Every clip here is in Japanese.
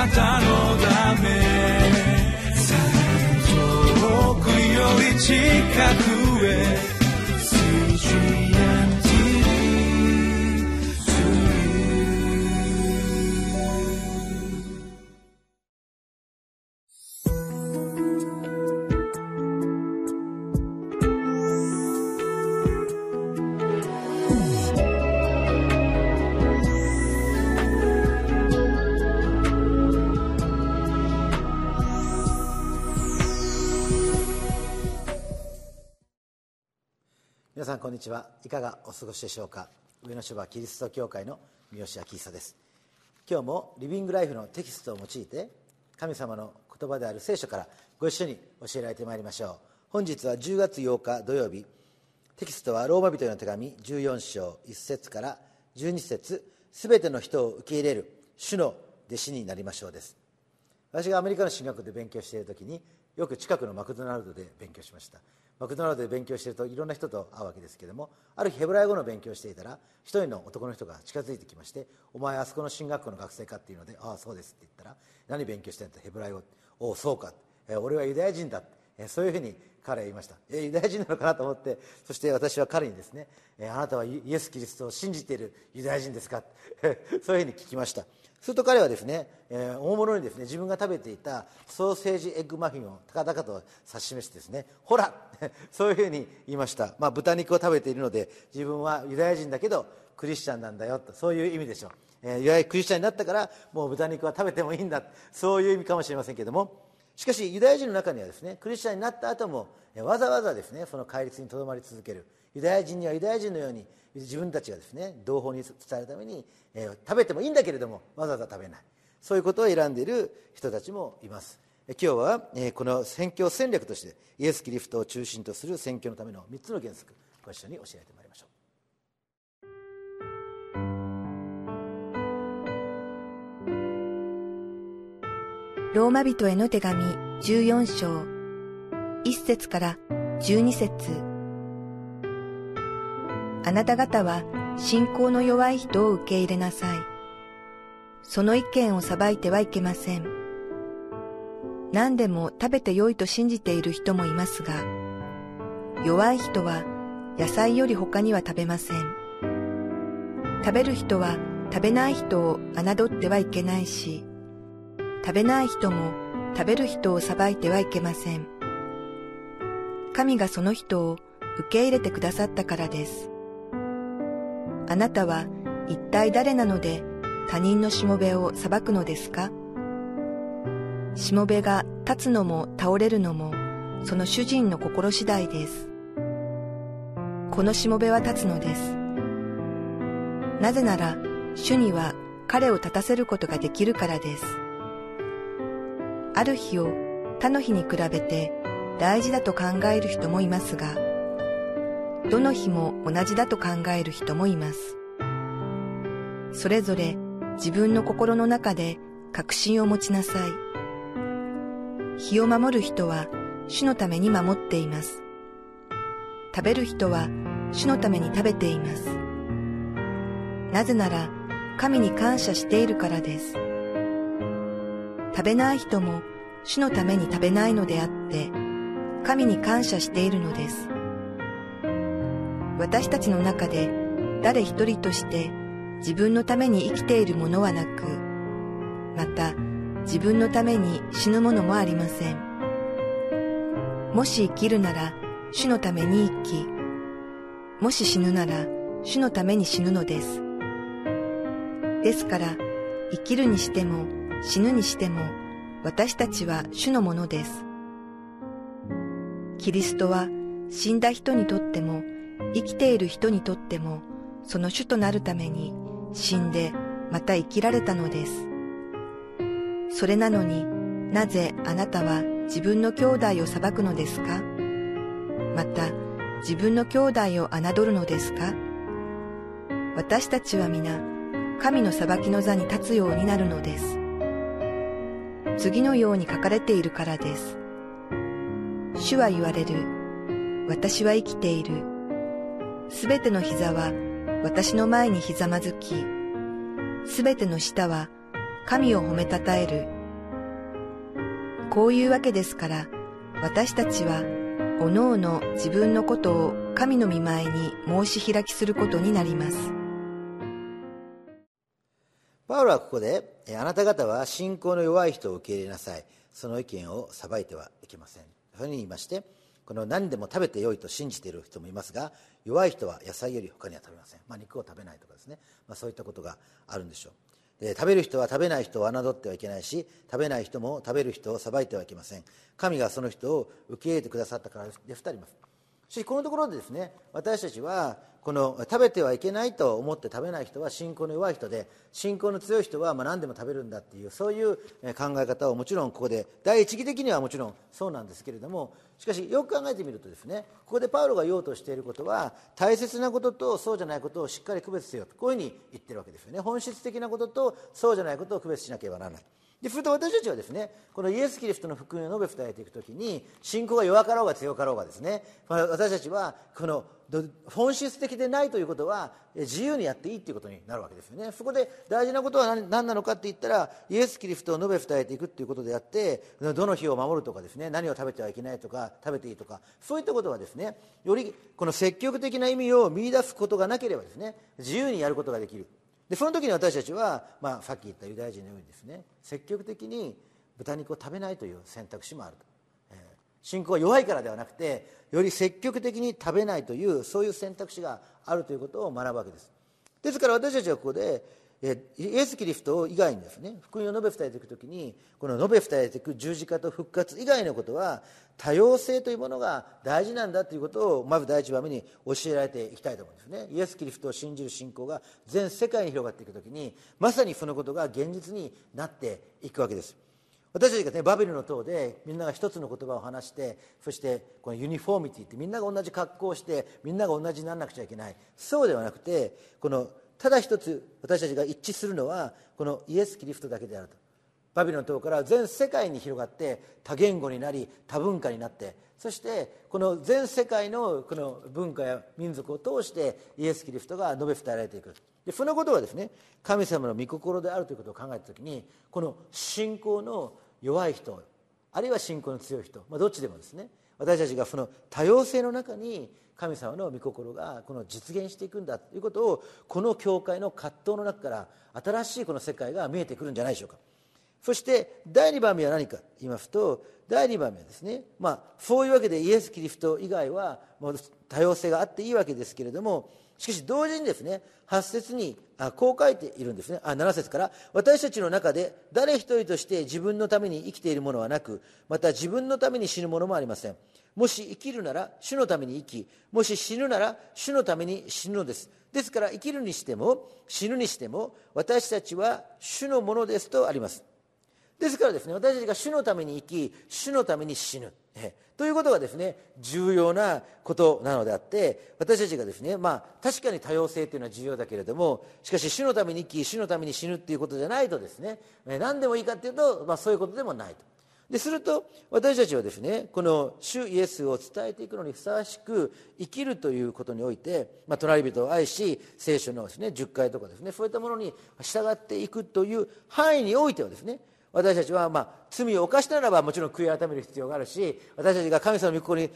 なたのため。遠くより近く。こんにちは。いかがお過ごしでしょうか。上野芝キリスト教会の三好明久です。今日もリビングライフのテキストを用いて神様の言葉である聖書からご一緒に教えられてまいりましょう。本日は10月8日土曜日。テキストはローマ人への手紙14章1節から12節。すべての人を受け入れる主の弟子になりましょうです。私がアメリカの進学で勉強している時によく近くのマクドナルドで勉強しました。マクドナルドで勉強しているといろんな人と会うわけですけれどもある日ヘブライ語の勉強をしていたら一人の男の人が近づいてきまして「お前あそこの進学校の学生か?」っていうので「ああそうです」って言ったら「何勉強してんの?」ヘブライ語「おおそうか」え俺はユダヤ人だ」えそういうふうに彼は言いましたえユダヤ人なのかな？と思ってそして私は彼にですね「えあなたはイエス・キリストを信じているユダヤ人ですか?」そういうふうに聞きましたすると彼はですね、えー、大物にですね自分が食べていたソーセージエッグマフィンを高々と指し示してですねほら! そういうふうに言いました、まあ、豚肉を食べているので自分はユダヤ人だけどクリスチャンなんだよとそういう意味でしょう、えー、いわゆるクリスチャンになったからもう豚肉は食べてもいいんだそういう意味かもしれませんけども。しかしユダヤ人の中にはですねクリスチャンになった後もわざわざですねその戒律にとどまり続ける。ユダヤ人にはユダヤ人のように自分たちがですね同胞に伝えるために、えー、食べてもいいんだけれどもわざわざ食べない。そういうことを選んでいる人たちもいます。今日は、えー、この宣教戦略としてイエス・キリストを中心とする宣教のための3つの原則ご一緒に教えてまいりましょう。ローマ人への手紙14章1節から12節。あなた方は信仰の弱い人を受け入れなさい。その意見を裁いてはいけません。何でも食べて良いと信じている人もいますが、弱い人は野菜より他には食べません。食べる人は食べない人を侮ってはいけないし、食べない人も食べる人を裁いてはいけません。神がその人を受け入れてくださったからです。あなたは一体誰なので他人のしもべを裁くのですか？しもべが立つのも倒れるのもその主人の心次第です。このしもべは立つのです。なぜなら主には彼を立たせることができるからです。ある日を他の日に比べて大事だと考える人もいますが、どの日も同じだと考える人もいます。それぞれ自分の心の中で確信を持ちなさい。日を守る人は主のために守っています。食べる人は主のために食べています。なぜなら神に感謝しているからです。食べない人も主のために食べないのであって、神に感謝しているのです。私たちの中で誰一人として自分のために生きているものはなく、また自分のために死ぬものもありません。もし生きるなら主のために生き、もし死ぬなら主のために死ぬのです。ですから生きるにしても死ぬにしても私たちは主のものです。キリストは死んだ人にとっても生きている人にとってもその主となるために死んでまた生きられたのです。それなのになぜあなたは自分の兄弟を裁くのですか？また自分の兄弟を侮るのですか？私たちは皆神の裁きの座に立つようになるのです。次のように書かれているからです。主は言われる。私は生きている。すべての膝は私の前にひざまずき、すべての舌は神を褒めたたえる。こういうわけですから、私たちは、おのおの自分のことを神の御前に申し開きすることになります。パウロはここで、あなた方は信仰の弱い人を受け入れなさい。その意見を裁いてはいけません。そういうふうに言いまして、この何でも食べてよいと信じている人もいますが、弱い人は野菜より他には食べません。まあ、肉を食べないとかですね、まあ、そういったことがあるんでしょう。で食べる人は食べない人を侮ってはいけないし食べない人も食べる人を裁いてはいけません神がその人を受け入れてくださったからで2人いますしかしこのところでですね私たちはこの食べてはいけないと思って食べない人は信仰の弱い人で信仰の強い人はま何でも食べるんだっていうそういう考え方をもちろんここで第一義的にはもちろんそうなんですけれどもしかしよく考えてみるとですねここでパウロが言おうとしていることは大切なこととそうじゃないことをしっかり区別せよとこういうふうに言ってるわけですよね。本質的なこととそうじゃないことを区別しなければならない。ですると私たちはですねこのイエス・キリストの福音を述べ伝えていくときに信仰が弱かろうが強かろうがですね私たちはこの本質的でないということは自由にやっていいということになるわけですよね。そこで大事なことは何なのかって言ったらイエス・キリストを述べ伝えていくということであってどの日を守るとかですね何を食べてはいけないとか食べていいとかそういったことはですねよりこの積極的な意味を見出すことがなければですね自由にやることができる。でその時に私たちは、まあ、さっき言ったユダヤ人のようにですね積極的に豚肉を食べないという選択肢もあると、えー、信仰が弱いからではなくてより積極的に食べないというそういう選択肢があるということを学ぶわけです。ですから私たちはここでイエス・キリスト以外にですね福音を述べ伝えていく時にこの述べ伝えていく十字架と復活以外のことは多様性というものが大事なんだということをまず第一番目に教えられていきたいと思うんですね。イエス・キリストを信じる信仰が全世界に広がっていく時にまさにそのことが現実になっていくわけです。私たちがねバビルの塔でみんなが一つの言葉を話してそしてこのユニフォーミティってみんなが同じ格好をしてみんなが同じにならなくちゃいけない。そうではなくてこのただ一つ私たちが一致するのはこのイエス・キリストだけであると。バビロンの塔から全世界に広がって多言語になり多文化になってそしてこの全世界のこの文化や民族を通してイエス・キリストが述べ伝えられていく。でそのことがですね神様の御心であるということを考えた時にこの信仰の弱い人あるいは信仰の強い人、まあ、どっちでもですね私たちがその多様性の中に神様の御心がこの実現していくんだということをこの教会の葛藤の中から新しいこの世界が見えてくるんじゃないでしょうか。そして第2番目は何か。言いますと第2番目はですねまあそういうわけでイエス・キリスト以外は多様性があっていいわけですけれどもしかし同時にですね8節にあこう書いているんですね。あ7節から私たちの中で誰一人として自分のために生きているものはなくまた自分のために死ぬものもありません。もし生きるなら主のために生きもし死ぬなら主のために死ぬのです。ですから生きるにしても死ぬにしても私たちは主のものですとあります。ですからですね私たちが主のために生き主のために死ぬ。ということがですね重要なことなのであって私たちがですねまあ確かに多様性というのは重要だけれどもしかし主のために生き主のために死ぬっていうことじゃないとですね何でもいいかっていうと、まあ、そういうことでもないと。ですると私たちはですねこの主イエスを伝えていくのにふさわしく生きるということにおいて、まあ、隣人を愛し聖書のです、ね、10回とかですねそういったものに従っていくという範囲においてはですね私たちはまあ罪を犯したならばもちろん悔い改める必要があるし私たちが神様の御心に、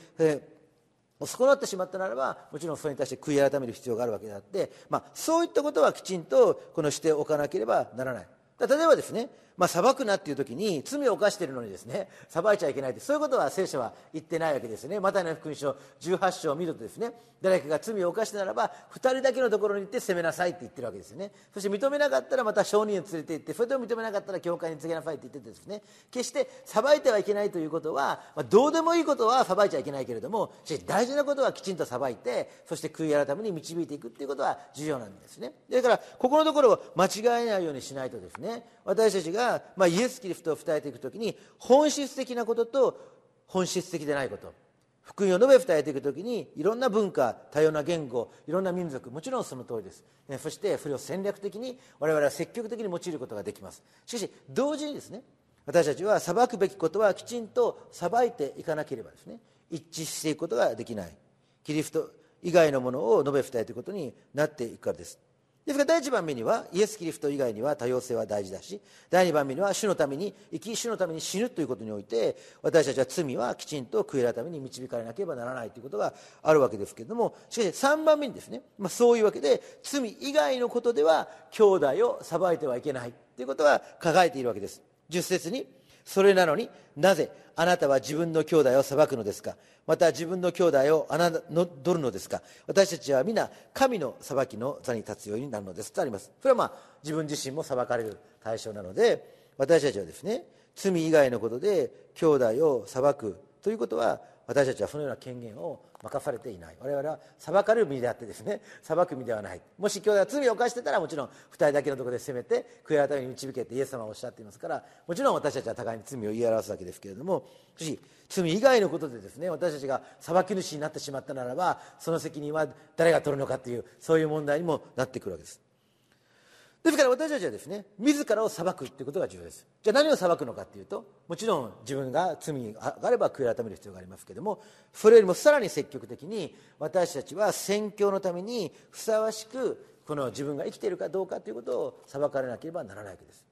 損なってしまったならばもちろんそれに対して悔い改める必要があるわけであって、まあ、そういったことはきちんとこのしておかなければならない。例えばですねまあ、裁くなっていう時に罪を犯しているのにですね裁いちゃいけないってそういうことは聖書は言ってないわけですね。マタイの福音書18章を見るとですね誰かが罪を犯したならば2人だけのところに行って責めなさいって言ってるわけですよね。そして認めなかったらまた証人を連れて行ってそれでも認めなかったら教会に告げなさいって言っててですね。決して裁いてはいけないということは、まあ、どうでもいいことは裁いちゃいけないけれども大事なことはきちんと裁いてそして悔い改めに導いていくっていうことは重要なんですね。だからここのところを間違えないようにしないとですね私たちが、がまあ、イエスキリストを伝えていくときに本質的なことと本質的でないこと。福音を述べ伝えていくときにいろんな文化多様な言語いろんな民族もちろんその通りです。そしてそれを戦略的に我々は積極的に用いることができます。しかし同時にですね私たちは裁くべきことはきちんと裁いていかなければですね一致していくことができない。キリスト以外のものを述べ伝えていくことになっていくからです。ですから第一番目にはイエス・キリスト以外には多様性は大事だし第二番目には主のために生き主のために死ぬということにおいて私たちは罪はきちんと悔い改めに導かれなければならないということがあるわけですけれどもしかし3番目にですね、まあ、そういうわけで罪以外のことでは兄弟を裁いてはいけないということは書かれているわけです。10節にそれなのになぜあなたは自分の兄弟を裁くのですか？また自分の兄弟を侮るのですか？私たちは皆神の裁きの座に立つようになるのです。とあります。それはまあ自分自身も裁かれる対象なので私たちはですね罪以外のことで兄弟を裁くということは私たちはそのような権限を任されていない。我々は裁かれる身であってですね裁く身ではない。もし兄弟が罪を犯してたらもちろん2人だけのところで責めて悔い改めに導けってイエス様はおっしゃっていますからもちろん私たちは互いに罪を言い表すわけですけれどももし罪以外のことでですね私たちが裁き主になってしまったならばその責任は誰が取るのかというそういう問題にもなってくるわけです。ですから私たちはですね自らを裁くということが重要です。じゃあ何を裁くのかというともちろん自分が罪があれば悔い改める必要がありますけれどもそれよりもさらに積極的に私たちは宣教のためにふさわしくこの自分が生きているかどうかということを裁かれなければならないわけです。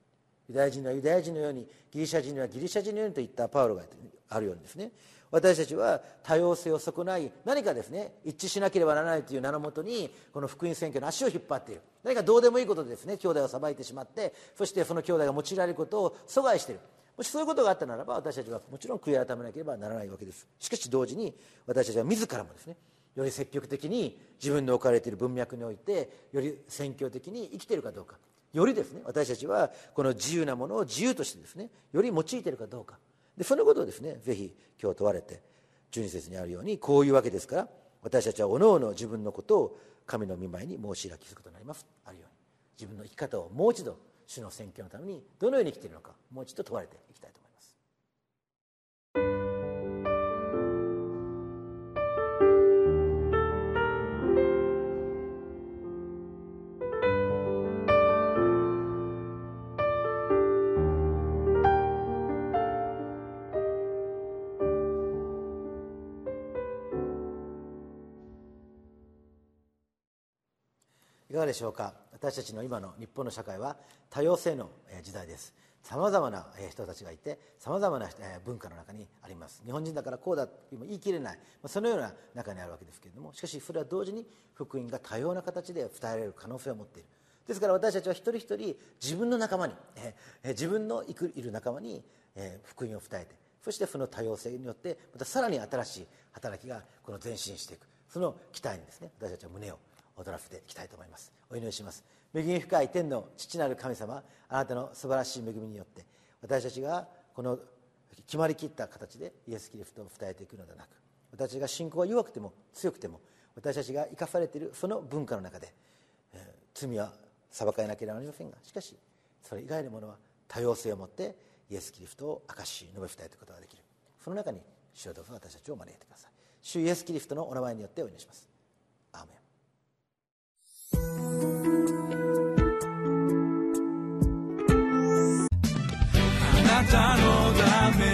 ユダヤ人はユダヤ人のようにギリシャ人にはギリシャ人のようにといったパウロがあるようにですね私たちは多様性を損ない何かですね一致しなければならないという名のもとにこの福音選挙の足を引っ張っている。何かどうでもいいことでですね兄弟を裁いてしまってそしてその兄弟が用いられることを阻害している。もしそういうことがあったならば私たちはもちろん悔い改めなければならないわけです。しかし同時に私たちは自らもですねより積極的に自分の置かれている文脈においてより宣教的に生きているかどうか。よりですね私たちはこの自由なものを自由としてですねより用いているかどうか。でそのことをですねぜひ今日問われて12節にあるようにこういうわけですから私たちはおのおの自分のことを神の御前に申し開きすることになります。あるように。自分の生き方をもう一度主の選挙のためにどのように生きているのかもう一度問われていきたいとがでしょうか？私たちの今の日本の社会は多様性の時代です。さまざまな人たちがいてさまざまな文化の中にあります。日本人だからこうだと言い切れない。そのような中にあるわけですけれどもしかしそれは同時に福音が多様な形で伝えられる可能性を持っている。ですから私たちは一人一人自分の仲間に自分のいる仲間に福音を伝えてそしてその多様性によってまたさらに新しい働きがこの前進していく。その期待にですね私たちは胸を踊らせていきたいと思います。お祈りします。恵み深い天の父なる神様あなたの素晴らしい恵みによって私たちがこの決まりきった形でイエス・キリストを伝えていくのではなく私たちが信仰が弱くても強くても私たちが生かされているその文化の中で、えー、罪は裁かれなければなりませんがしかしそれ以外のものは多様性を持ってイエス・キリストを明かし述べ伝えていくことができる。その中に主をどうぞ私たちを招いてください。主イエス・キリストのお名前によってお祈りします。たのため。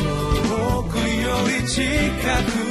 遠くより近く。